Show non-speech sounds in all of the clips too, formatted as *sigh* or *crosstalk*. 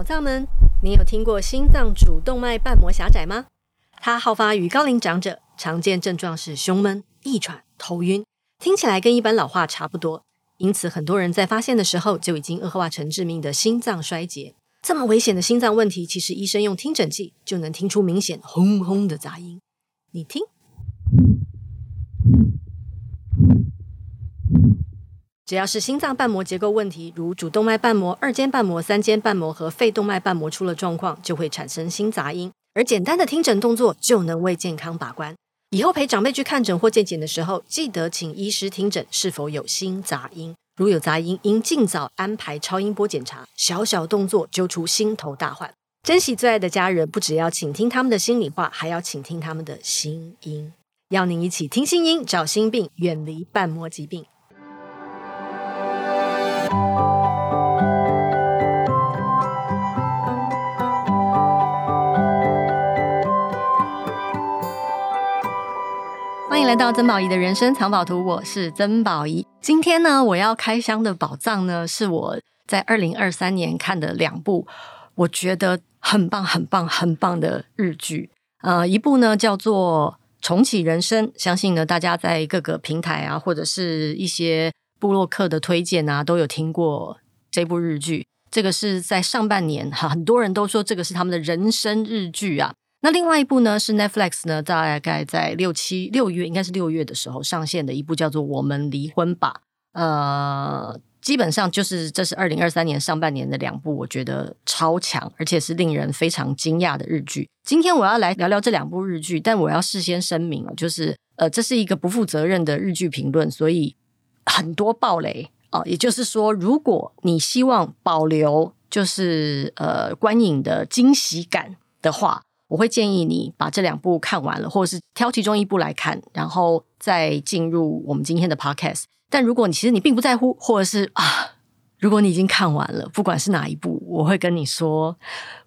宝藏们，你有听过心脏主动脉瓣膜狭窄吗？它好发于高龄长者，常见症状是胸闷、易喘、头晕，听起来跟一般老化差不多。因此，很多人在发现的时候就已经恶化成致命的心脏衰竭。这么危险的心脏问题，其实医生用听诊器就能听出明显轰轰的杂音。你听。只要是心脏瓣膜结构问题，如主动脉瓣膜、二尖瓣膜、三尖瓣膜和肺动脉瓣膜出了状况，就会产生心杂音。而简单的听诊动作就能为健康把关。以后陪长辈去看诊或健检的时候，记得请医师听诊是否有心杂音。如有杂音，应尽早安排超音波检查。小小动作揪出心头大患。珍惜最爱的家人，不只要倾听他们的心里话，还要倾听他们的心音。邀您一起听心音，找心病，远离瓣膜疾病。欢迎来到曾宝仪的人生藏宝图，我是曾宝仪。今天呢，我要开箱的宝藏呢，是我在二零二三年看的两部，我觉得很棒、很棒、很棒的日剧。呃，一部呢叫做《重启人生》，相信呢大家在各个平台啊，或者是一些布洛克的推荐啊，都有听过这部日剧。这个是在上半年哈，很多人都说这个是他们的人生日剧啊。那另外一部呢，是 Netflix 呢，大概在六七六月，应该是六月的时候上线的一部叫做《我们离婚吧》。呃，基本上就是这是二零二三年上半年的两部，我觉得超强，而且是令人非常惊讶的日剧。今天我要来聊聊这两部日剧，但我要事先声明，就是呃，这是一个不负责任的日剧评论，所以很多爆雷啊，也就是说，如果你希望保留就是呃观影的惊喜感的话。我会建议你把这两部看完了，或者是挑其中一部来看，然后再进入我们今天的 podcast。但如果你其实你并不在乎，或者是啊，如果你已经看完了，不管是哪一部，我会跟你说，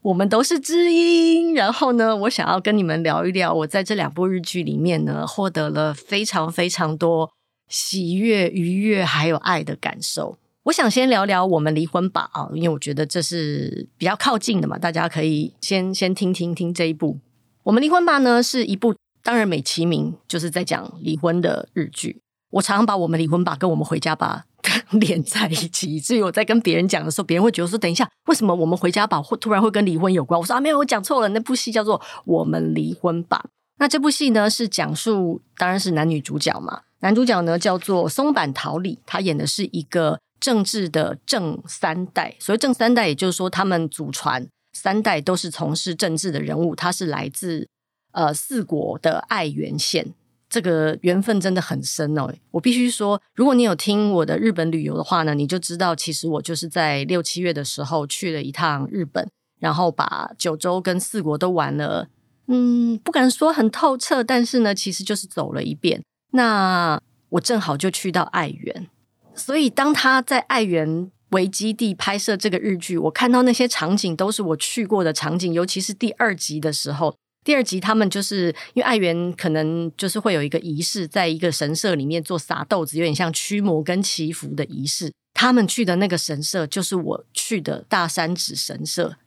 我们都是知音。然后呢，我想要跟你们聊一聊，我在这两部日剧里面呢，获得了非常非常多喜悦、愉悦还有爱的感受。我想先聊聊我们离婚吧啊，因为我觉得这是比较靠近的嘛，大家可以先先听听听这一部。我们离婚吧呢是一部当然美其名就是在讲离婚的日剧。我常常把我们离婚吧跟我们回家吧 *laughs* 连在一起，以至于我在跟别人讲的时候，别人会觉得说：“等一下，为什么我们回家吧会突然会跟离婚有关？”我说：“啊，没有，我讲错了，那部戏叫做《我们离婚吧》。那这部戏呢是讲述，当然是男女主角嘛，男主角呢叫做松坂桃李，他演的是一个。政治的正三代，所谓正三代，也就是说，他们祖传三代都是从事政治的人物。他是来自呃四国的爱媛县，这个缘分真的很深哦。我必须说，如果你有听我的日本旅游的话呢，你就知道，其实我就是在六七月的时候去了一趟日本，然后把九州跟四国都玩了。嗯，不敢说很透彻，但是呢，其实就是走了一遍。那我正好就去到爱媛。所以，当他在爱媛为基地拍摄这个日剧，我看到那些场景都是我去过的场景，尤其是第二集的时候。第二集他们就是因为爱媛可能就是会有一个仪式，在一个神社里面做撒豆子，有点像驱魔跟祈福的仪式。他们去的那个神社就是我去的大山指神社。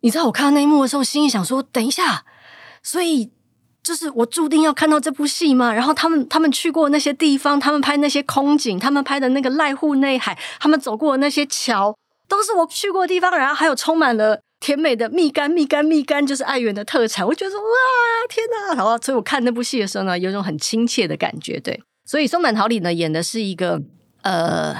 你知道我看到那一幕的时候，心里想说：等一下，所以。就是我注定要看到这部戏吗？然后他们他们去过那些地方，他们拍那些空景，他们拍的那个濑户内海，他们走过的那些桥，都是我去过的地方。然后还有充满了甜美的蜜柑，蜜柑，蜜柑，就是爱媛的特产。我觉得说哇，天哪！然后所以我看那部戏的时候呢，有种很亲切的感觉。对，所以松坂桃李呢演的是一个呃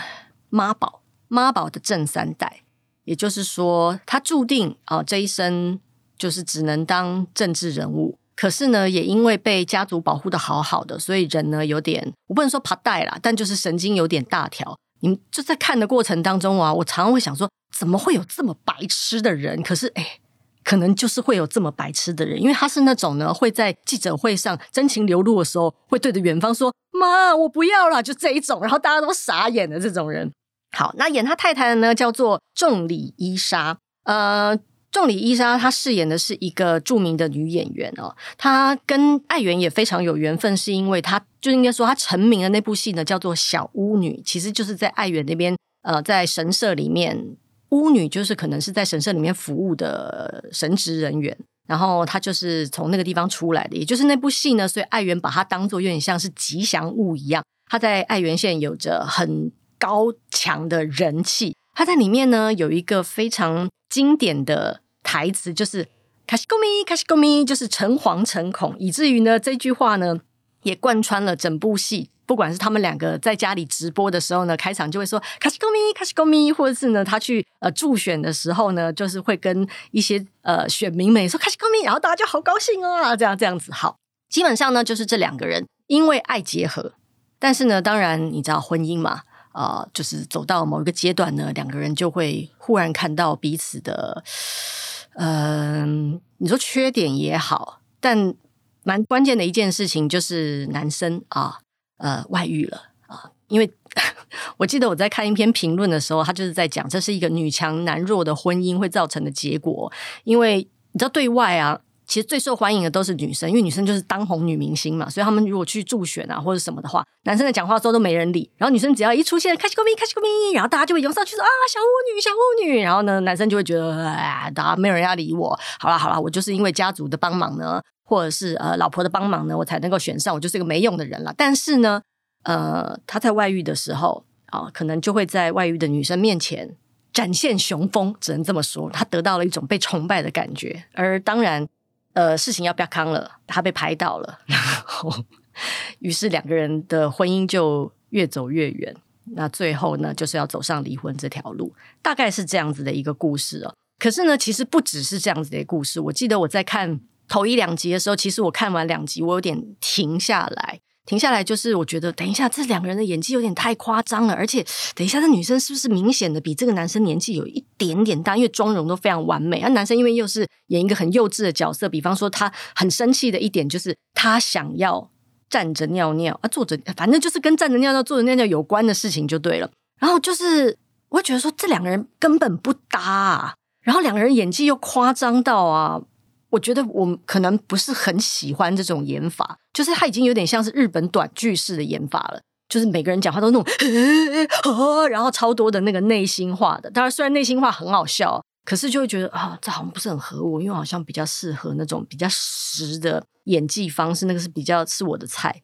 妈宝妈宝的正三代，也就是说他注定啊、这一生就是只能当政治人物。可是呢，也因为被家族保护得好好的，所以人呢有点，我不能说怕带啦，但就是神经有点大条。你们就在看的过程当中啊，我常常会想说，怎么会有这么白痴的人？可是，哎，可能就是会有这么白痴的人，因为他是那种呢，会在记者会上真情流露的时候，会对着远方说：“妈，我不要了。”就这一种，然后大家都傻眼的这种人。好，那演他太太的呢，叫做仲里伊莎，呃。仲里伊纱，她饰演的是一个著名的女演员哦。她跟爱媛也非常有缘分，是因为她就应该说她成名的那部戏呢，叫做《小巫女》，其实就是在爱媛那边，呃，在神社里面巫女就是可能是在神社里面服务的神职人员，然后她就是从那个地方出来的，也就是那部戏呢，所以爱媛把它当做有点像是吉祥物一样，她在爱媛县有着很高强的人气。她在里面呢有一个非常经典的台词，就是“卡西勾咪，卡西勾咪”，就是诚惶诚恐，以至于呢这句话呢也贯穿了整部戏。不管是他们两个在家里直播的时候呢，开场就会说“卡西勾咪，卡西勾咪”，或者是呢他去呃助选的时候呢，就是会跟一些呃选民们说“卡西勾咪”，然后大家就好高兴哦，这样这样子。好，基本上呢就是这两个人因为爱结合，但是呢，当然你知道婚姻嘛，啊、呃，就是走到某一个阶段呢，两个人就会忽然看到彼此的，嗯、你说缺点也好，但蛮关键的一件事情就是男生啊。呃，外遇了啊！因为 *laughs* 我记得我在看一篇评论的时候，他就是在讲这是一个女强男弱的婚姻会造成的结果。因为你知道，对外啊，其实最受欢迎的都是女生，因为女生就是当红女明星嘛，所以他们如果去助选啊或者什么的话，男生在讲话的时候都没人理，然后女生只要一出现，开始歌迷，开始歌迷，然后大家就会涌上去说啊，小巫女，小巫女，然后呢，男生就会觉得啊，大家没有人要理我，好啦好啦，我就是因为家族的帮忙呢。或者是呃老婆的帮忙呢，我才能够选上，我就是一个没用的人了。但是呢，呃，他在外遇的时候啊，可能就会在外遇的女生面前展现雄风，只能这么说，他得到了一种被崇拜的感觉。而当然，呃，事情要不要康了，他被拍到了，*laughs* 然后于是两个人的婚姻就越走越远。那最后呢，就是要走上离婚这条路，大概是这样子的一个故事哦。可是呢，其实不只是这样子的故事。我记得我在看。头一两集的时候，其实我看完两集，我有点停下来。停下来就是我觉得，等一下这两个人的演技有点太夸张了，而且等一下这女生是不是明显的比这个男生年纪有一点点大？因为妆容都非常完美，而男生因为又是演一个很幼稚的角色，比方说他很生气的一点就是他想要站着尿尿啊，坐着，反正就是跟站着尿尿、坐着尿尿有关的事情就对了。然后就是我会觉得说这两个人根本不搭啊，然后两个人演技又夸张到啊。我觉得我可能不是很喜欢这种演法，就是他已经有点像是日本短剧式的演法了，就是每个人讲话都那种，*laughs* 然后超多的那个内心话的。当然，虽然内心话很好笑，可是就会觉得啊，这好像不是很合我，因为好像比较适合那种比较实的演技方式，那个是比较是我的菜。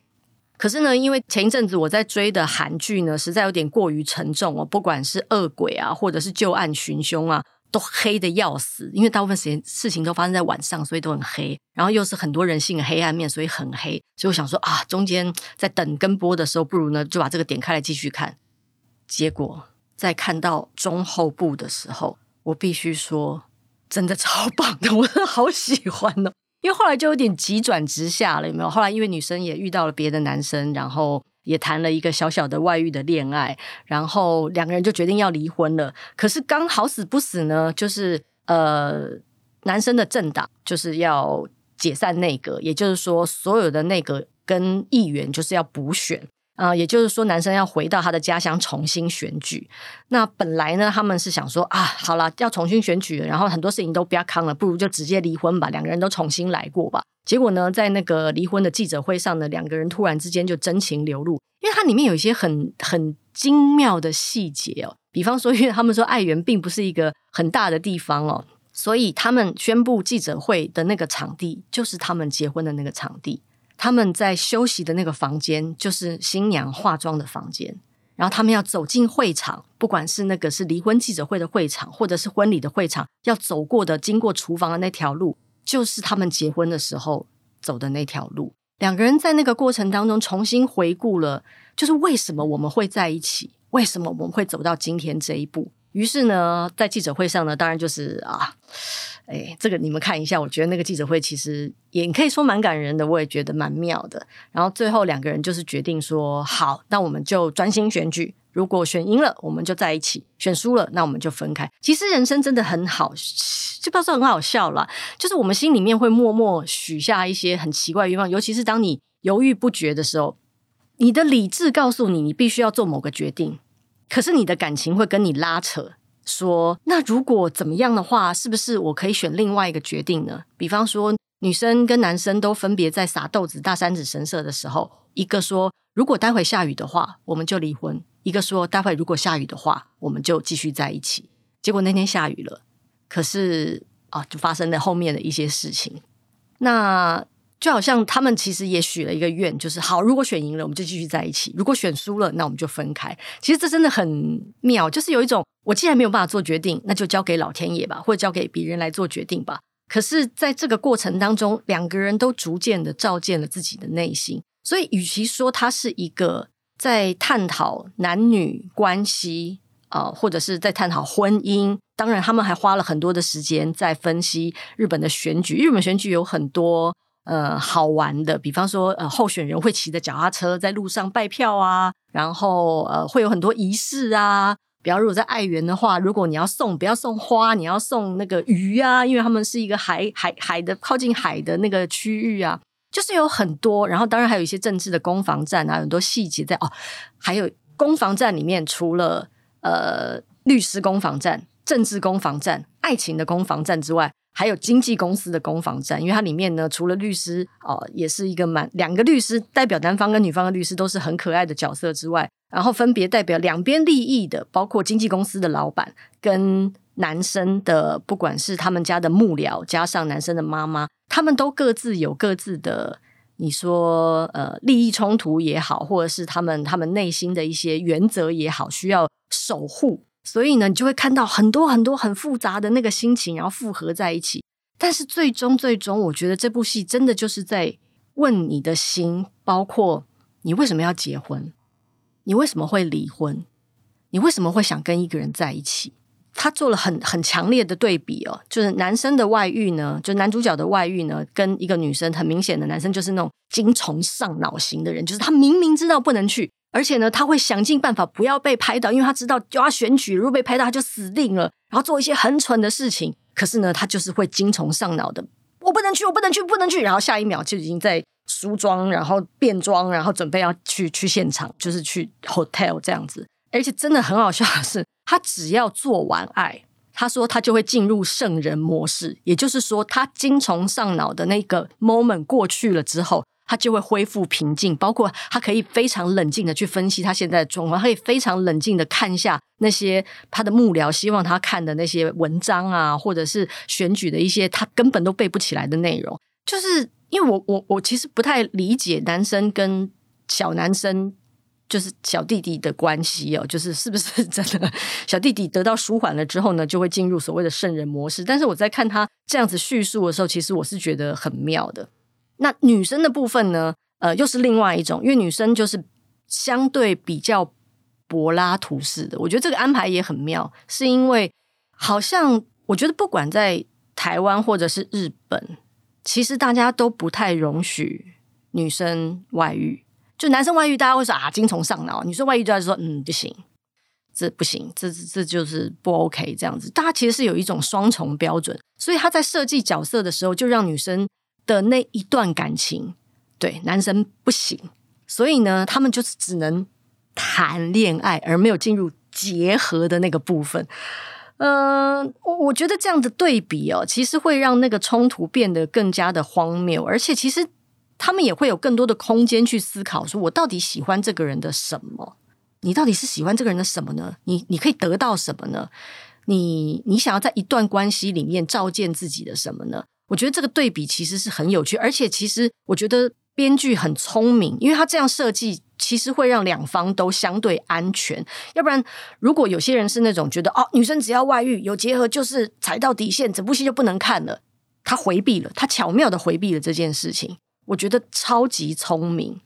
可是呢，因为前一阵子我在追的韩剧呢，实在有点过于沉重哦，不管是恶鬼啊，或者是旧案寻凶啊。都黑的要死，因为大部分时间事情都发生在晚上，所以都很黑。然后又是很多人性的黑暗面，所以很黑。所以我想说啊，中间在等跟播的时候，不如呢就把这个点开来继续看。结果在看到中后部的时候，我必须说，真的超棒的，我真的好喜欢哦。因为后来就有点急转直下了，有没有？后来因为女生也遇到了别的男生，然后。也谈了一个小小的外遇的恋爱，然后两个人就决定要离婚了。可是刚好死不死呢，就是呃，男生的政党就是要解散内阁，也就是说，所有的内阁跟议员就是要补选。啊、也就是说，男生要回到他的家乡重新选举。那本来呢，他们是想说啊，好了，要重新选举，然后很多事情都不要扛了，不如就直接离婚吧，两个人都重新来过吧。结果呢，在那个离婚的记者会上呢，两个人突然之间就真情流露，因为它里面有一些很很精妙的细节哦。比方说，因为他们说爱媛并不是一个很大的地方哦，所以他们宣布记者会的那个场地就是他们结婚的那个场地。他们在休息的那个房间，就是新娘化妆的房间。然后他们要走进会场，不管是那个是离婚记者会的会场，或者是婚礼的会场，要走过的、经过厨房的那条路，就是他们结婚的时候走的那条路。两个人在那个过程当中重新回顾了，就是为什么我们会在一起，为什么我们会走到今天这一步。于是呢，在记者会上呢，当然就是啊。哎，这个你们看一下，我觉得那个记者会其实也可以说蛮感人的，我也觉得蛮妙的。然后最后两个人就是决定说，好，那我们就专心选举。如果选赢了，我们就在一起；选输了，那我们就分开。其实人生真的很好，就不要说很好笑了，就是我们心里面会默默许下一些很奇怪的愿望，尤其是当你犹豫不决的时候，你的理智告诉你，你必须要做某个决定，可是你的感情会跟你拉扯。说，那如果怎么样的话，是不是我可以选另外一个决定呢？比方说，女生跟男生都分别在撒豆子大山子神社的时候，一个说，如果待会下雨的话，我们就离婚；一个说，待会如果下雨的话，我们就继续在一起。结果那天下雨了，可是啊，就发生了后面的一些事情。那就好像他们其实也许了一个愿，就是好，如果选赢了，我们就继续在一起；如果选输了，那我们就分开。其实这真的很妙，就是有一种，我既然没有办法做决定，那就交给老天爷吧，或者交给别人来做决定吧。可是，在这个过程当中，两个人都逐渐的照见了自己的内心。所以，与其说它是一个在探讨男女关系啊、或者是在探讨婚姻，当然，他们还花了很多的时间在分析日本的选举。日本选举有很多。呃，好玩的，比方说，呃，候选人会骑着脚踏车在路上拜票啊，然后呃，会有很多仪式啊。比方如果在爱媛的话，如果你要送，不要送花，你要送那个鱼啊，因为他们是一个海海海的靠近海的那个区域啊，就是有很多。然后当然还有一些政治的攻防战啊，很多细节在哦。还有攻防战里面，除了呃律师攻防战、政治攻防战、爱情的攻防战之外。还有经纪公司的攻防战，因为它里面呢，除了律师哦、也是一个蛮两个律师代表男方跟女方的律师都是很可爱的角色之外，然后分别代表两边利益的，包括经纪公司的老板跟男生的，不管是他们家的幕僚，加上男生的妈妈，他们都各自有各自的，你说呃利益冲突也好，或者是他们他们内心的一些原则也好，需要守护。所以呢，你就会看到很多很多很复杂的那个心情，然后复合在一起。但是最终，最终，我觉得这部戏真的就是在问你的心，包括你为什么要结婚，你为什么会离婚，你为什么会想跟一个人在一起。他做了很很强烈的对比哦，就是男生的外遇呢，就男主角的外遇呢，跟一个女生很明显的男生就是那种精虫上脑型的人，就是他明明知道不能去。而且呢，他会想尽办法不要被拍到，因为他知道就要选举，如果被拍到他就死定了。然后做一些很蠢的事情，可是呢，他就是会精虫上脑的。我不能去，我不能去，不能去。然后下一秒就已经在梳妆，然后变装，然后准备要去去现场，就是去 hotel 这样子。而且真的很好笑的是，他只要做完爱，他说他就会进入圣人模式，也就是说，他精虫上脑的那个 moment 过去了之后。他就会恢复平静，包括他可以非常冷静的去分析他现在的状况，他可以非常冷静的看一下那些他的幕僚希望他看的那些文章啊，或者是选举的一些他根本都背不起来的内容。就是因为我我我其实不太理解男生跟小男生，就是小弟弟的关系哦，*laughs* 就是是不是真的小弟弟得到舒缓了之后呢，就会进入所谓的圣人模式？但是我在看他这样子叙述的时候，其实我是觉得很妙的。那女生的部分呢？呃，又是另外一种，因为女生就是相对比较柏拉图式的。我觉得这个安排也很妙，是因为好像我觉得不管在台湾或者是日本，其实大家都不太容许女生外遇。就男生外遇，大家会说啊，精虫上脑；女生外遇，大家说嗯，不行，这不行，这这就是不 OK 这样子。大家其实是有一种双重标准，所以他在设计角色的时候，就让女生。的那一段感情，对男生不行，所以呢，他们就是只能谈恋爱，而没有进入结合的那个部分。嗯、我我觉得这样的对比哦，其实会让那个冲突变得更加的荒谬，而且其实他们也会有更多的空间去思考，说我到底喜欢这个人的什么？你到底是喜欢这个人的什么呢？你你可以得到什么呢？你你想要在一段关系里面照见自己的什么呢？我觉得这个对比其实是很有趣，而且其实我觉得编剧很聪明，因为他这样设计其实会让两方都相对安全。要不然，如果有些人是那种觉得哦，女生只要外遇有结合就是踩到底线，整部戏就不能看了，他回避了，他巧妙的回避了这件事情，我觉得超级聪明。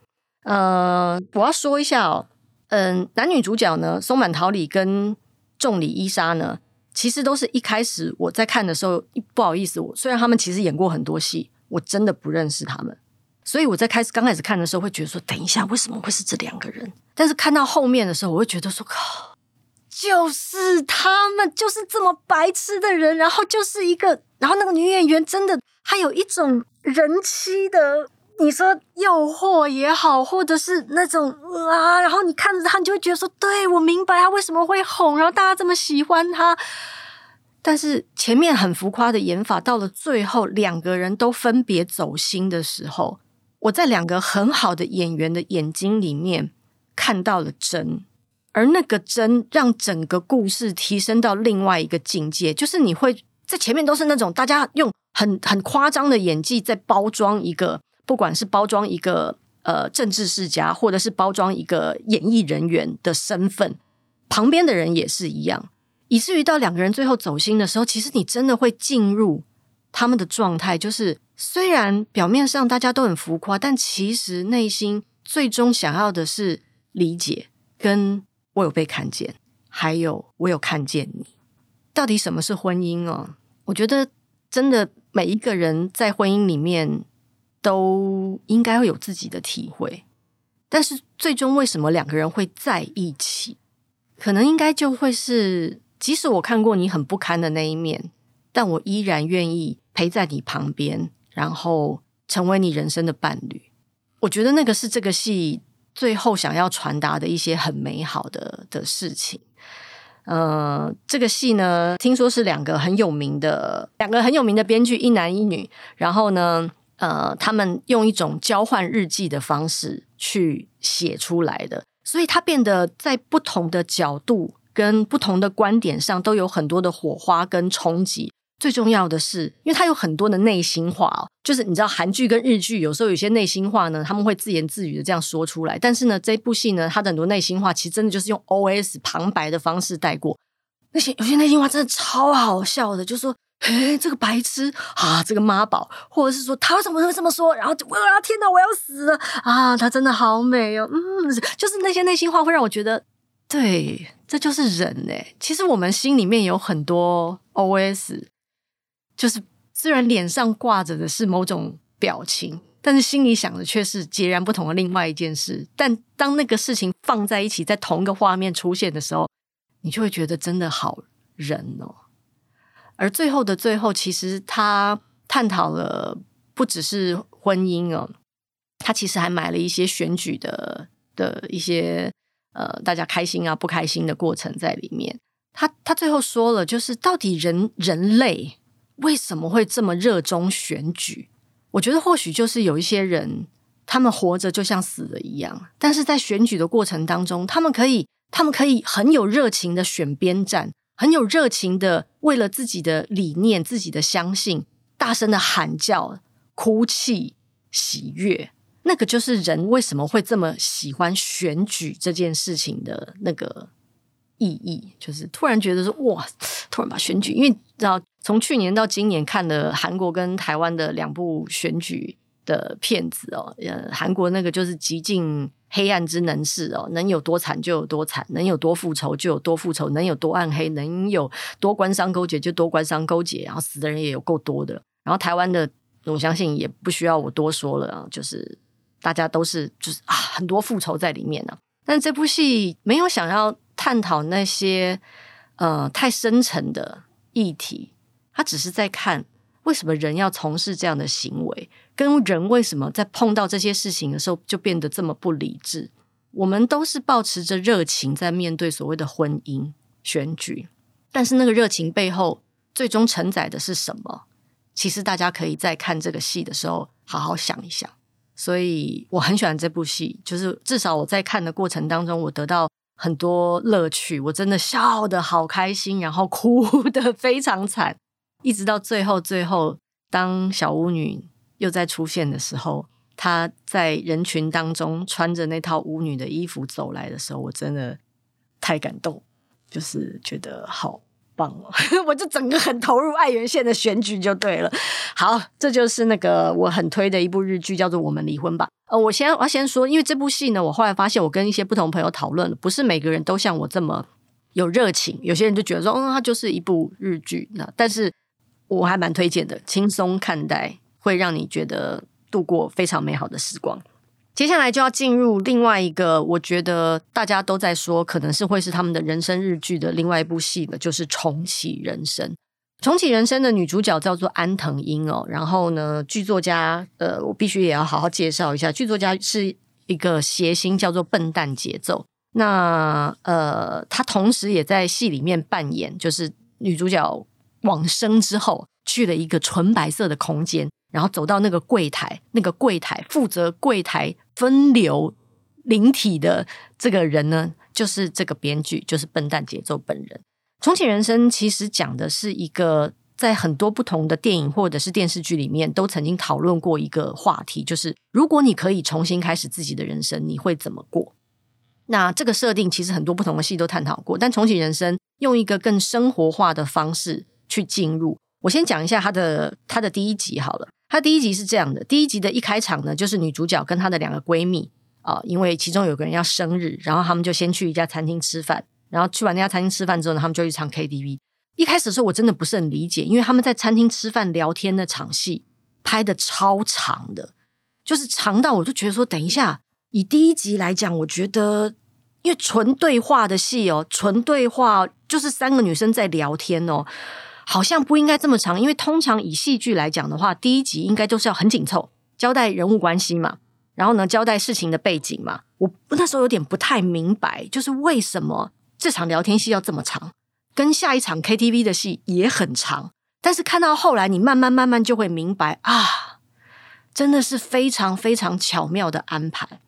呃，我要说一下哦，嗯、男女主角呢，松坂桃李跟仲里伊莎呢。其实都是一开始我在看的时候，不好意思，我虽然他们其实演过很多戏，我真的不认识他们，所以我在开始刚开始看的时候会觉得说，等一下为什么会是这两个人？但是看到后面的时候，我会觉得说，靠，就是他们，就是这么白痴的人，然后就是一个，然后那个女演员真的她有一种人妻的。你说诱惑也好，或者是那种啊，然后你看着他，你就会觉得说，对，我明白他为什么会红，然后大家这么喜欢他。但是前面很浮夸的演法，到了最后两个人都分别走心的时候，我在两个很好的演员的眼睛里面看到了真，而那个真让整个故事提升到另外一个境界，就是你会在前面都是那种大家用很很夸张的演技在包装一个，不管是包装一个呃政治世家，或者是包装一个演艺人员的身份，旁边的人也是一样，以至于到两个人最后走心的时候，其实你真的会进入他们的状态，就是虽然表面上大家都很浮夸，但其实内心最终想要的是理解跟。我有被看见，还有我有看见你。到底什么是婚姻哦？我觉得真的每一个人在婚姻里面都应该会有自己的体会。但是最终为什么两个人会在一起？可能应该就会是，即使我看过你很不堪的那一面，但我依然愿意陪在你旁边，然后成为你人生的伴侣。我觉得那个是这个戏。最后想要传达的一些很美好的的事情，呃，这个戏呢，听说是两个很有名的两个很有名的编剧，一男一女，然后呢，呃，他们用一种交换日记的方式去写出来的，所以它变得在不同的角度跟不同的观点上都有很多的火花跟冲击。最重要的是，因为它有很多的内心话哦，就是你知道韩剧跟日剧有时候有些内心话呢，他们会自言自语的这样说出来。但是呢，这部戏呢，它的很多内心话其实真的就是用 OS 旁白的方式带过。那些有些内心话真的超好笑的，就是说，哎，这个白痴啊，这个妈宝，或者是说他为什么会这么说？然后我要天哪，我要死了啊！他真的好美哦，嗯，就是那些内心话会让我觉得，对，这就是人哎。其实我们心里面有很多 OS。就是虽然脸上挂着的是某种表情，但是心里想的却是截然不同的另外一件事。但当那个事情放在一起，在同一个画面出现的时候，你就会觉得真的好人哦。而最后的最后，其实他探讨了不只是婚姻哦，他其实还买了一些选举的的一些呃，大家开心啊不开心的过程在里面。他他最后说了，就是到底人人类。为什么会这么热衷选举？我觉得或许就是有一些人，他们活着就像死了一样，但是在选举的过程当中，他们可以，他们可以很有热情的选边站，很有热情的为了自己的理念、自己的相信，大声的喊叫、哭泣、喜悦。那个就是人为什么会这么喜欢选举这件事情的那个。意义就是突然觉得说哇，突然把选举，因为知道从去年到今年看了韩国跟台湾的两部选举的片子哦，呃，韩国那个就是极尽黑暗之能事哦，能有多惨就有多惨，能有多复仇就有多复仇，能有多暗黑，能有多官商勾结就多官商勾结，然后死的人也有够多的。然后台湾的，我相信也不需要我多说了啊，就是大家都是就是啊，很多复仇在里面呢。但这部戏没有想要。探讨那些呃太深沉的议题，他只是在看为什么人要从事这样的行为，跟人为什么在碰到这些事情的时候就变得这么不理智。我们都是抱持着热情在面对所谓的婚姻选举，但是那个热情背后最终承载的是什么？其实大家可以在看这个戏的时候好好想一想。所以我很喜欢这部戏，就是至少我在看的过程当中，我得到。很多乐趣，我真的笑得好开心，然后哭得非常惨，一直到最后，最后当小巫女又再出现的时候，她在人群当中穿着那套巫女的衣服走来的时候，我真的太感动，就是觉得好。棒了，我就整个很投入爱媛县的选举就对了。好，这就是那个我很推的一部日剧，叫做《我们离婚吧》。呃，我先我要先说，因为这部戏呢，我后来发现，我跟一些不同朋友讨论，不是每个人都像我这么有热情。有些人就觉得说，嗯，它就是一部日剧。那但是我还蛮推荐的，轻松看待，会让你觉得度过非常美好的时光。接下来就要进入另外一个，我觉得大家都在说，可能是会是他们的人生日剧的另外一部戏了，就是《重启人生》。《重启人生》的女主角叫做安藤樱哦，然后呢，剧作家，呃，我必须也要好好介绍一下，剧作家是一个谐星，叫做笨蛋节奏。那呃，她同时也在戏里面扮演，就是女主角往生之后去了一个纯白色的空间。然后走到那个柜台，那个柜台负责柜台分流灵体的这个人呢，就是这个编剧，就是笨蛋节奏本人。重启人生其实讲的是一个在很多不同的电影或者是电视剧里面都曾经讨论过一个话题，就是如果你可以重新开始自己的人生，你会怎么过？那这个设定其实很多不同的戏都探讨过，但重启人生用一个更生活化的方式去进入。我先讲一下它的它的第一集好了。它第一集是这样的，第一集的一开场呢，就是女主角跟她的两个闺蜜啊、因为其中有个人要生日，然后他们就先去一家餐厅吃饭，然后去完那家餐厅吃饭之后呢，他们就去唱 KTV。一开始的时候我真的不是很理解，因为他们在餐厅吃饭聊天那场戏拍的超长的，就是长到我就觉得说，等一下。以第一集来讲，我觉得因为纯对话的戏哦，纯对话就是三个女生在聊天哦，好像不应该这么长。因为通常以戏剧来讲的话，第一集应该都是要很紧凑，交代人物关系嘛，然后呢，交代事情的背景嘛。我那时候有点不太明白，就是为什么这场聊天戏要这么长，跟下一场 KTV 的戏也很长。但是看到后来，你慢慢慢慢就会明白啊，真的是非常非常巧妙的安排。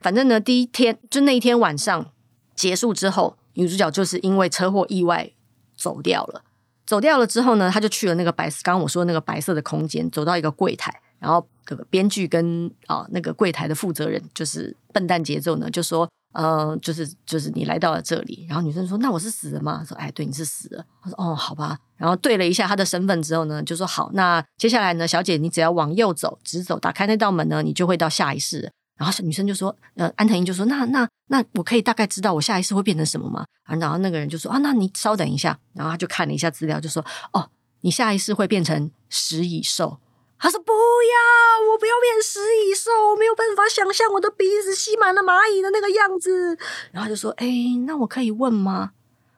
反正呢，第一天就那一天晚上结束之后，女主角就是因为车祸意外走掉了。走掉了之后呢，他就去了那个白，刚刚我说那个白色的空间，走到一个柜台，然后这个编剧跟啊那个柜台的负责人就是笨蛋节奏呢，就说，呃，就是就是你来到了这里。然后女生说：“那我是死了吗？”说：“哎，对，你是死了。”他说：“哦，好吧。”然后对了一下他的身份之后呢，就说：“好，那接下来呢，小姐，你只要往右走，直走，打开那道门呢，你就会到下一世。”然后女生就说：“呃，安藤英就说，那那那我可以大概知道我下一次会变成什么吗？”，然后那个人就说：“啊，那你稍等一下。”然后他就看了一下资料，就说：“哦，你下一次会变成食蚁兽。”他说：“不要，我不要变食蚁兽，我没有办法想象我的鼻子吸满了蚂蚁的那个样子。”然后就说：“哎，那我可以问吗？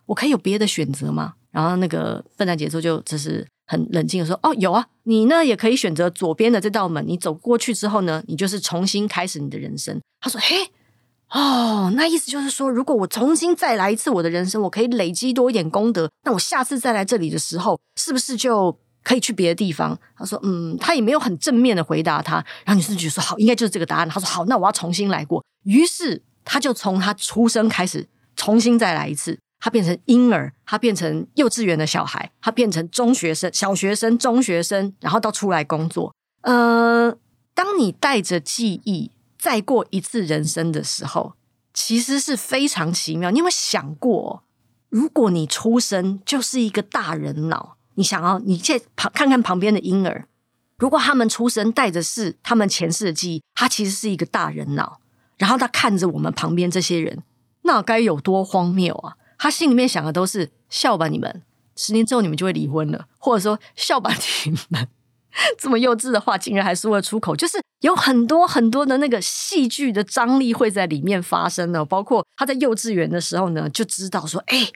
我可以有别的选择吗？”然后那个笨蛋节奏就只是。很冷静的说：“哦，有啊，你呢也可以选择左边的这道门。你走过去之后呢，你就是重新开始你的人生。”他说：“嘿，哦，那意思就是说，如果我重新再来一次我的人生，我可以累积多一点功德，那我下次再来这里的时候，是不是就可以去别的地方？”他说：“嗯，他也没有很正面的回答他。”然后女生就说：“好，应该就是这个答案。”他说：“好，那我要重新来过。”于是他就从他出生开始重新再来一次。他变成婴儿，他变成幼稚园的小孩，他变成中学生、小学生、中学生，然后到出来工作。呃，当你带着记忆再过一次人生的时候，其实是非常奇妙。你有没有想过，如果你出生就是一个大人脑，你想要你现旁看看旁边的婴儿，如果他们出生带着是他们前世的记忆，他其实是一个大人脑，然后他看着我们旁边这些人，那该有多荒谬啊！他心里面想的都是笑吧，你们十年之后你们就会离婚了，或者说笑吧，你们。*laughs* 这么幼稚的话竟然还说得出口，就是有很多很多的那个戏剧的张力会在里面发生的。包括他在幼稚园的时候呢，就知道说，哎，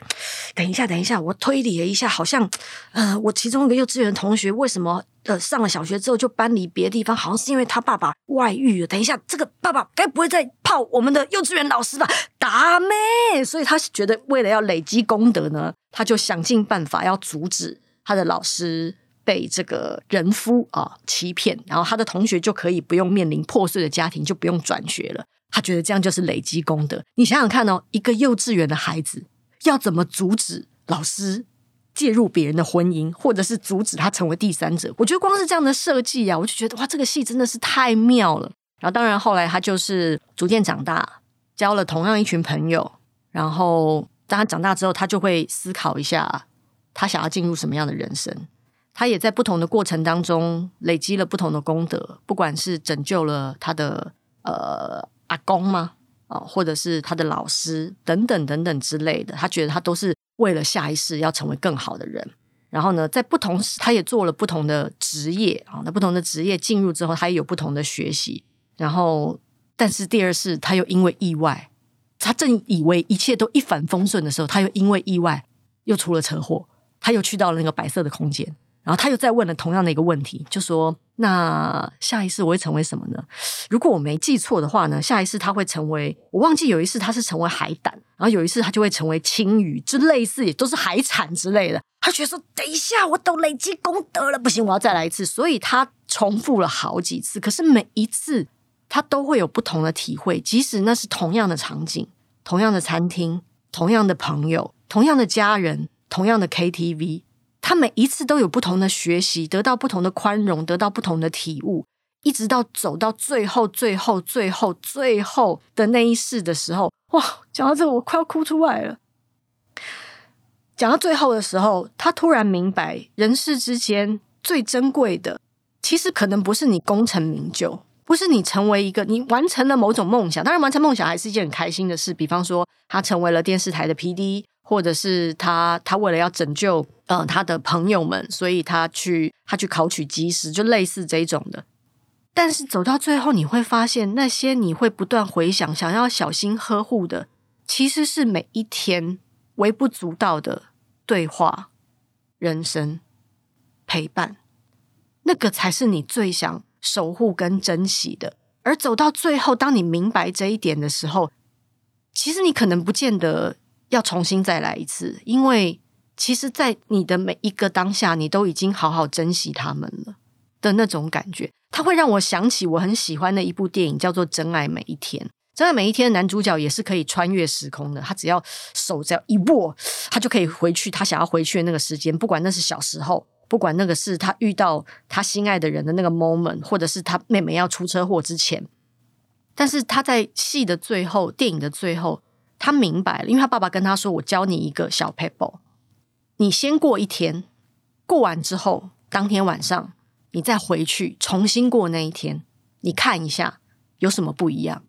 等一下，等一下，我推理了一下，好像呃，我其中一个幼稚园同学为什么？呃，上了小学之后就搬离别的地方，好像是因为他爸爸外遇了。等一下，这个爸爸该不会在泡我们的幼稚园老师吧？达咩，所以他觉得为了要累积功德呢，他就想尽办法要阻止他的老师被这个人夫啊欺骗，然后他的同学就可以不用面临破碎的家庭，就不用转学了。他觉得这样就是累积功德。你想想看哦，一个幼稚园的孩子要怎么阻止老师？介入别人的婚姻，或者是阻止他成为第三者，我觉得光是这样的设计啊，我就觉得哇，这个戏真的是太妙了。然后，当然后来他就是逐渐长大，交了同样一群朋友。然后，当他长大之后，他就会思考一下，他想要进入什么样的人生。他也在不同的过程当中累积了不同的功德，不管是拯救了他的呃阿公吗？啊，或者是他的老师等等等等之类的，他觉得他都是。为了下一世要成为更好的人，然后呢，在不同时他也做了不同的职业啊，那不同的职业进入之后，他也有不同的学习。然后，但是第二世他又因为意外，他正以为一切都一帆风顺的时候，他又因为意外又出了车祸，他又去到了那个白色的空间。然后他又再问了同样的一个问题，就说：“那下一次我会成为什么呢？如果我没记错的话呢，下一次他会成为……我忘记有一次他是成为海胆，然后有一次他就会成为青鱼，之类似也都是海产之类的。他觉得说：等一下，我都累积功德了，不行，我要再来一次。所以他重复了好几次，可是每一次他都会有不同的体会，即使那是同样的场景，同样的餐厅、同样的朋友、同样的家人、同样的 KTV，他每一次都有不同的学习，得到不同的宽容，得到不同的体悟，一直到走到最后、最后、最后、最后的那一世的时候，哇！讲到这个，我快要哭出来了。讲到最后的时候，他突然明白，人世之间最珍贵的，其实可能不是你功成名就，不是你成为一个你完成了某种梦想。当然，完成梦想还是一件很开心的事。比方说，他成为了电视台的 PD，或者是他他为了要拯救呃他的朋友们，所以他去他去考取机师，就类似这种的。但是走到最后，你会发现，那些你会不断回想、想要小心呵护的，其实是每一天。微不足道的对话、人生陪伴，那个才是你最想守护跟珍惜的。而走到最后，当你明白这一点的时候，其实你可能不见得要重新再来一次，因为其实，在你的每一个当下，你都已经好好珍惜他们了的那种感觉，它会让我想起我很喜欢的一部电影，叫做《真爱每一天》。真爱每一天，的男主角也是可以穿越时空的。他只要手只要一握，他就可以回去他想要回去的那个时间。不管那是小时候，不管那个是他遇到他心爱的人的那个 moment，或者是他妹妹要出车祸之前。但是他在戏的最后，电影的最后，他明白了，因为他爸爸跟他说：“我教你一个小 paper，，你先过一天，过完之后，当天晚上你再回去重新过那一天，你看一下有什么不一样。”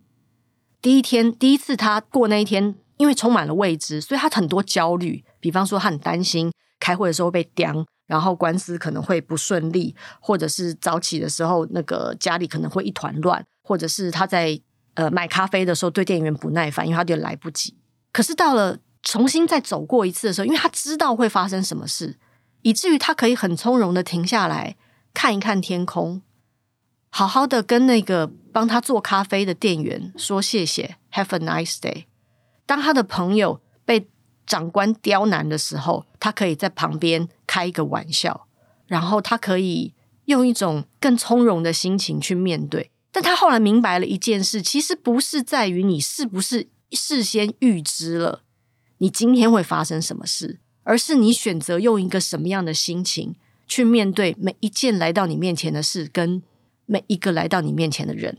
第一天，第一次他过那一天，因为充满了未知，所以他很多焦虑。比方说，他很担心开会的时候被刁，然后官司可能会不顺利，或者是早起的时候那个家里可能会一团乱，或者是他在呃买咖啡的时候对店员不耐烦，因为他有点来不及。可是到了重新再走过一次的时候，因为他知道会发生什么事，以至于他可以很从容的停下来看一看天空。好好的跟那个帮他做咖啡的店员说谢谢，Have a nice day。当他的朋友被长官刁难的时候，他可以在旁边开一个玩笑，然后他可以用一种更从容的心情去面对。但他后来明白了一件事，其实不是在于你是不是事先预知了你今天会发生什么事，而是你选择用一个什么样的心情去面对每一件来到你面前的事跟。每一个来到你面前的人，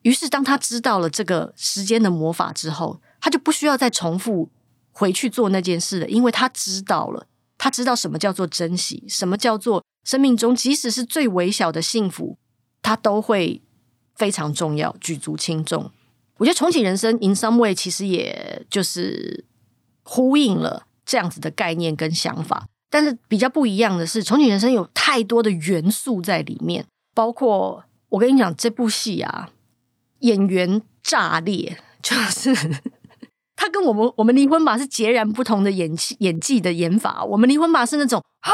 于是当他知道了这个时间的魔法之后，他就不需要再重复回去做那件事了，因为他知道了，他知道什么叫做珍惜，什么叫做生命中即使是最微小的幸福，他都会非常重要，举足轻重。我觉得重启人生 in some way 其实也就是呼应了这样子的概念跟想法，但是比较不一样的是，重启人生有太多的元素在里面。包括我跟你讲，这部戏啊，演员炸裂，就是他跟我们我们离婚吧是截然不同的演技演技的演法。我们离婚吧是那种啊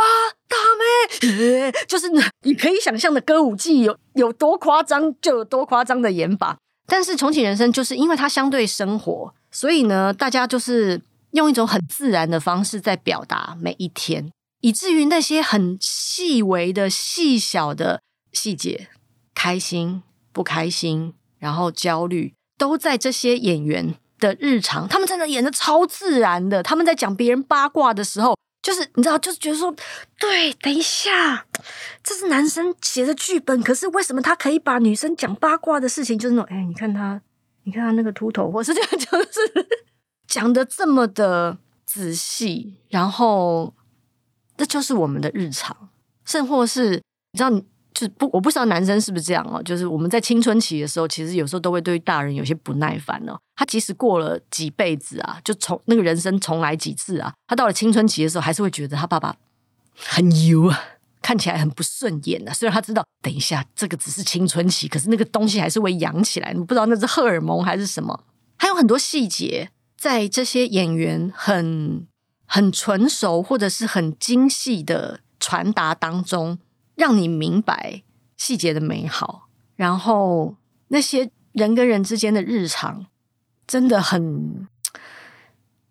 大妹，*laughs* 就是你可以想象的歌舞伎有有多夸张就有多夸张的演法。但是重启人生就是因为它相对生活，所以呢，大家就是用一种很自然的方式在表达每一天，以至于那些很细微的细小的。细节，开心不开心，然后焦虑，都在这些演员的日常。他们在那演的超自然的。他们在讲别人八卦的时候，就是你知道，就是觉得说，对，等一下，这是男生写的剧本，可是为什么他可以把女生讲八卦的事情，就是那种，哎，你看他，你看他那个秃头，或是这样，就是讲的这么的仔细，然后，这就是我们的日常，甚或是你知道你就不，我不知道男生是不是这样哦。就是我们在青春期的时候，其实有时候都会对大人有些不耐烦哦。他即使过了几辈子啊，就从那个人生重来几次啊，他到了青春期的时候，还是会觉得他爸爸很油啊，看起来很不顺眼啊。虽然他知道，等一下这个只是青春期，可是那个东西还是会扬起来。你不知道那是荷尔蒙还是什么。还有很多细节，在这些演员很很纯熟或者是很精细的传达当中。让你明白细节的美好，然后那些人跟人之间的日常真的很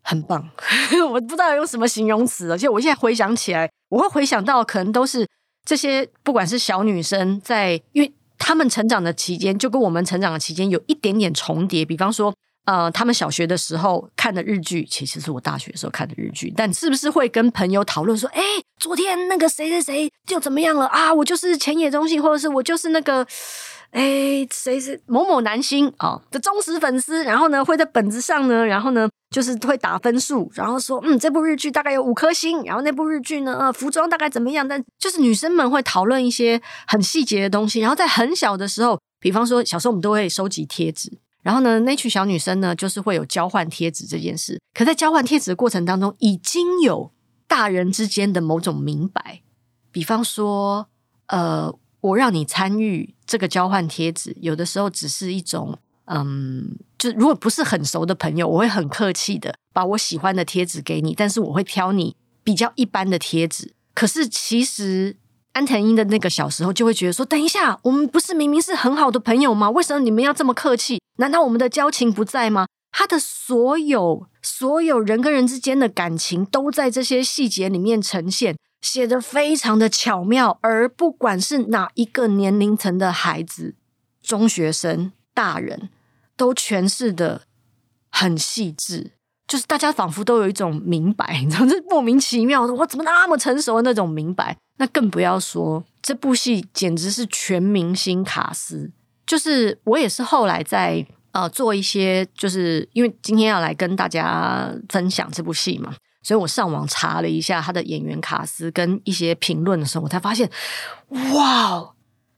很棒。*laughs* 我不知道用什么形容词，而且我现在回想起来，我会回想到可能都是这些，不管是小女生在，因为他们成长的期间就跟我们成长的期间有一点点重叠。比方说，呃，他们小学的时候看的日剧，其实是我大学时候看的日剧。但是不是会跟朋友讨论说，哎，昨天那个谁谁谁就怎么样了啊？我就是浅野忠信，或者是我就是那个。哎，谁是某某男星啊的忠实粉丝？然后呢，会在本子上呢，然后呢，就是会打分数，然后说，嗯，这部日剧大概有五颗星。然后那部日剧呢，呃，服装大概怎么样？但就是女生们会讨论一些很细节的东西。然后在很小的时候，比方说小时候我们都会收集贴纸，然后呢，那群小女生呢，就是会有交换贴纸这件事。可在交换贴纸的过程当中，已经有大人之间的某种明白，比方说，呃。我让你参与这个交换贴纸，有的时候只是一种，嗯，就如果不是很熟的朋友，我会很客气的把我喜欢的贴纸给你，但是我会挑你比较一般的贴纸。可是其实安藤英的那个小时候就会觉得说，等一下，我们不是明明是很好的朋友吗？为什么你们要这么客气？难道我们的交情不在吗？他的所有所有人跟人之间的感情都在这些细节里面呈现。写得非常的巧妙，而不管是哪一个年龄层的孩子，中学生、大人，都诠释的很细致，就是大家仿佛都有一种明白，你知道，这莫名其妙的，我怎么那么成熟的那种明白？那更不要说这部戏简直是全明星卡司，就是我也是后来在呃做一些，就是因为今天要来跟大家分享这部戏嘛。所以我上网查了一下他的演员卡司跟一些评论的时候，我才发现，哇，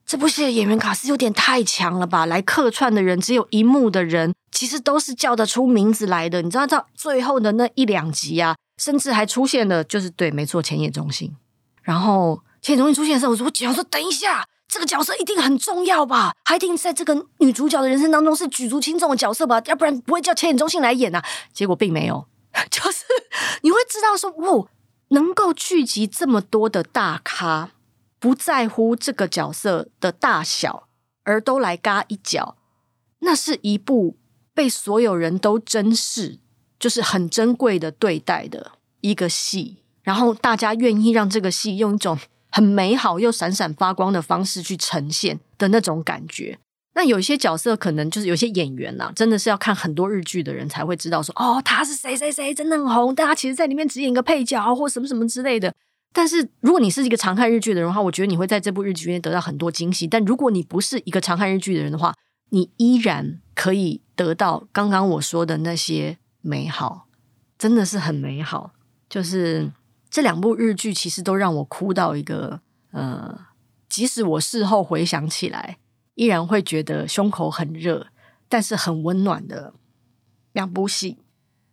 这部戏的演员卡司有点太强了吧！来客串的人只有一幕的人，其实都是叫得出名字来的。你知道到最后的那一两集啊，甚至还出现了，就是对，没错，前野忠信。然后浅野忠信出现的时候，我说我只要说，等一下，这个角色一定很重要吧？他一定在这个女主角的人生当中是举足轻重的角色吧？要不然不会叫浅野忠信来演啊。结果并没有。*laughs* 就是你会知道说，哦，能够聚集这么多的大咖，不在乎这个角色的大小，而都来嘎一脚，那是一部被所有人都珍视，就是很珍贵的对待的一个戏。然后大家愿意让这个戏用一种很美好又闪闪发光的方式去呈现的那种感觉。那有些角色可能就是有些演员呐、真的是要看很多日剧的人才会知道说，哦，他是谁谁谁，真的很红，但他其实在里面只演一个配角或什么什么之类的。但是如果你是一个常看日剧的人的话，我觉得你会在这部日剧里面得到很多惊喜。但如果你不是一个常看日剧的人的话，你依然可以得到刚刚我说的那些美好，真的是很美好。就是这两部日剧其实都让我哭到一个，呃，即使我事后回想起来。依然会觉得胸口很热，但是很温暖的两部戏，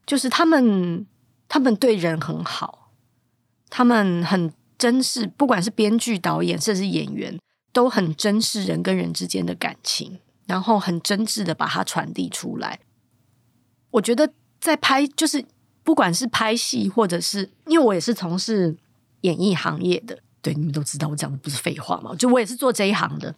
就是他们，他们对人很好，他们很珍视，不管是编剧、导演，甚至演员，都很珍视人跟人之间的感情，然后很真挚的把它传递出来。我觉得在拍，就是不管是拍戏，或者是因为我也是从事演艺行业的，对，你们都知道，我讲的不是废话嘛，就我也是做这一行的。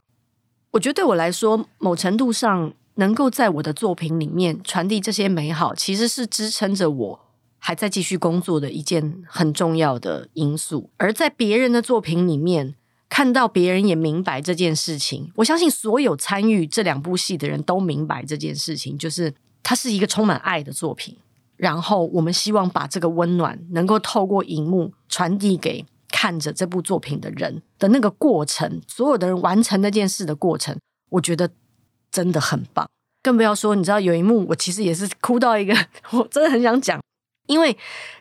我觉得对我来说，某程度上能够在我的作品里面传递这些美好，其实是支撑着我还在继续工作的一件很重要的因素。而在别人的作品里面看到别人也明白这件事情，我相信所有参与这两部戏的人都明白这件事情，就是它是一个充满爱的作品。然后我们希望把这个温暖能够透过荧幕传递给。看着这部作品的人的那个过程，所有的人完成那件事的过程，我觉得真的很棒。更不要说，你知道有一幕，我其实也是哭到一个，*laughs* 我真的很想讲，因为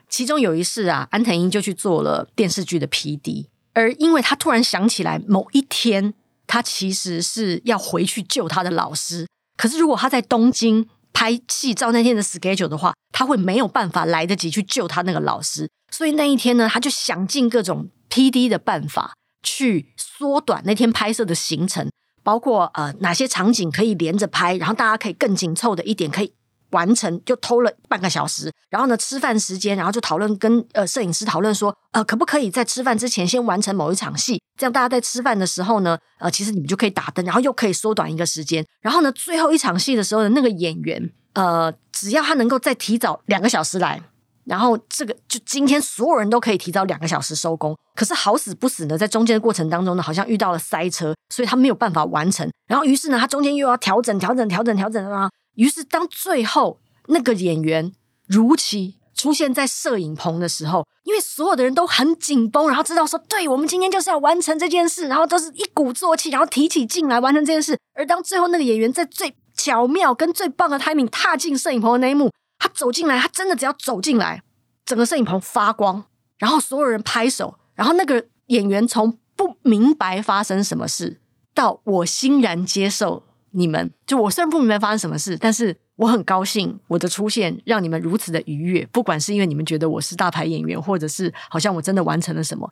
其中有一世啊，安藤樱就去做了电视剧的 PD，而因为他突然想起来某一天，他其实是要回去救他的老师，可是如果他在东京。拍戏照那天的 schedule 的话，他会没有办法来得及去救他那个老师，所以那一天呢，他就想尽各种 PD 的办法去缩短那天拍摄的行程，包括呃哪些场景可以连着拍，然后大家可以更紧凑的一点可以完成，就偷了半个小时。然后呢，吃饭时间，然后就讨论跟呃摄影师讨论说，呃可不可以在吃饭之前先完成某一场戏，这样大家在吃饭的时候呢，呃其实你们就可以打灯，然后又可以缩短一个时间。然后呢，最后一场戏的时候的那个演员。呃，只要他能够再提早两个小时来，然后这个就今天所有人都可以提早两个小时收工。可是好死不死呢，在中间的过程当中呢，好像遇到了塞车，所以他没有办法完成。然后于是呢，他中间又要调整、调整、调整、调整啊。于是当最后那个演员如期出现在摄影棚的时候，因为所有的人都很紧绷，然后知道说，对，我们今天就是要完成这件事，然后都是一鼓作气，然后提起劲来完成这件事。而当最后那个演员在最巧妙跟最棒的 timing 踏进摄影棚的那一幕，他走进来，他真的只要走进来，整个摄影棚发光，然后所有人拍手，然后那个演员从不明白发生什么事，到我欣然接受你们。就我虽然不明白发生什么事，但是我很高兴我的出现让你们如此的愉悦。不管是因为你们觉得我是大牌演员，或者是好像我真的完成了什么。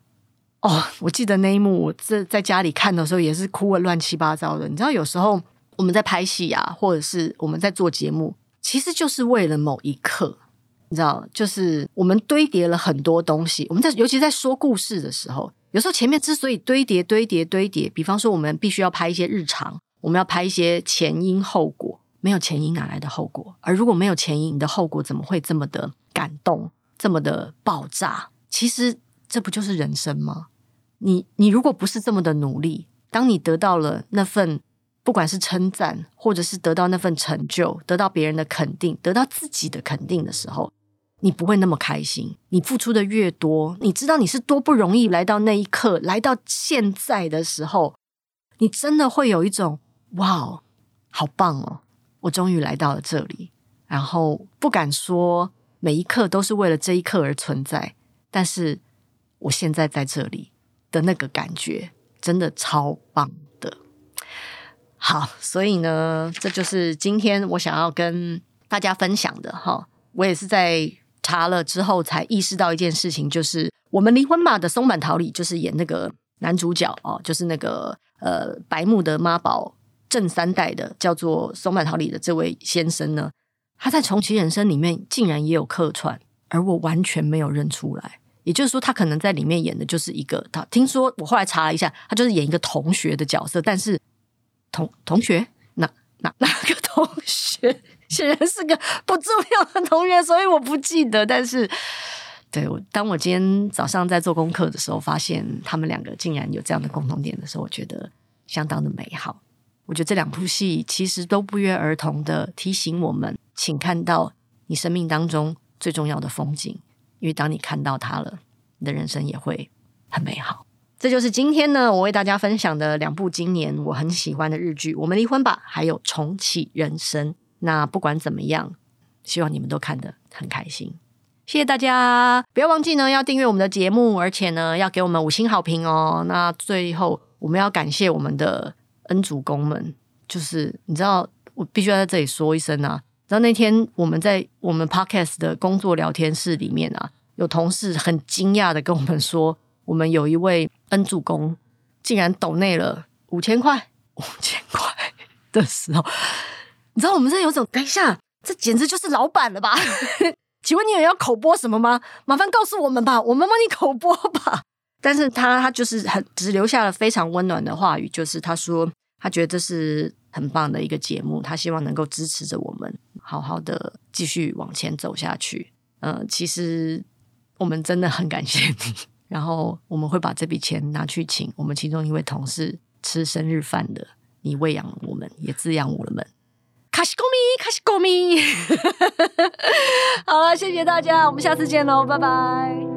哦，我记得那一幕，我在在家里看的时候也是哭得乱七八糟的。你知道，有时候。我们在拍戏啊，或者是我们在做节目，其实就是为了某一刻，你知道，就是我们堆叠了很多东西。我们在尤其在说故事的时候，有时候前面之所以堆叠、堆叠、堆叠，比方说我们必须要拍一些日常，我们要拍一些前因后果，没有前因哪来的后果？而如果没有前因，你的后果怎么会这么的感动，这么的爆炸？其实这不就是人生吗？你你如果不是这么的努力，当你得到了那份。不管是称赞，或者是得到那份成就，得到别人的肯定，得到自己的肯定的时候，你不会那么开心。你付出的越多，你知道你是多不容易来到那一刻，来到现在的时候，你真的会有一种哇，好棒哦！我终于来到了这里。然后不敢说每一刻都是为了这一刻而存在，但是我现在在这里的那个感觉，真的超棒的。好，所以呢，这就是今天我想要跟大家分享的哈。我也是在查了之后才意识到一件事情，就是我们离婚吧的松坂桃李，就是演那个男主角哦，就是那个呃白木的妈宝正三代的，叫做松坂桃李的这位先生呢，他在重启人生里面竟然也有客串，而我完全没有认出来。也就是说，他可能在里面演的就是一个他听说我后来查了一下，他就是演一个同学的角色，但是。同同学，哪哪哪个同学？显然是个不重要的同学，所以我不记得。但是，对，我当我今天早上在做功课的时候，发现他们两个竟然有这样的共同点的时候，我觉得相当的美好。我觉得这两部戏其实都不约而同的提醒我们，请看到你生命当中最重要的风景，因为当你看到它了，你的人生也会很美好。这就是今天呢，我为大家分享的两部今年我很喜欢的日剧，《我们离婚吧》还有《重启人生》。那不管怎么样，希望你们都看得很开心。谢谢大家，不要忘记呢，要订阅我们的节目，而且呢，要给我们五星好评哦。那最后，我们要感谢我们的恩主公们，就是你知道，我必须要在这里说一声啊。然后那天我们在我们 Podcast 的工作聊天室里面啊，有同事很惊讶的跟我们说。我们有一位恩主公，竟然抖内了五千块，五千块 *laughs* 的时候，你知道我们这有种，等一下，这简直就是老板了吧？*laughs* 请问你有要口播什么吗？麻烦告诉我们吧，我们帮你口播吧。但是他他就是很只留下了非常温暖的话语，就是他说他觉得这是很棒的一个节目，他希望能够支持着我们，好好的继续往前走下去。嗯、其实我们真的很感谢你。然后我们会把这笔钱拿去请我们其中一位同事吃生日饭的。你喂养了我们，也滋养我们。卡西高米，卡西高米。好了，谢谢大家，我们下次见喽，拜拜。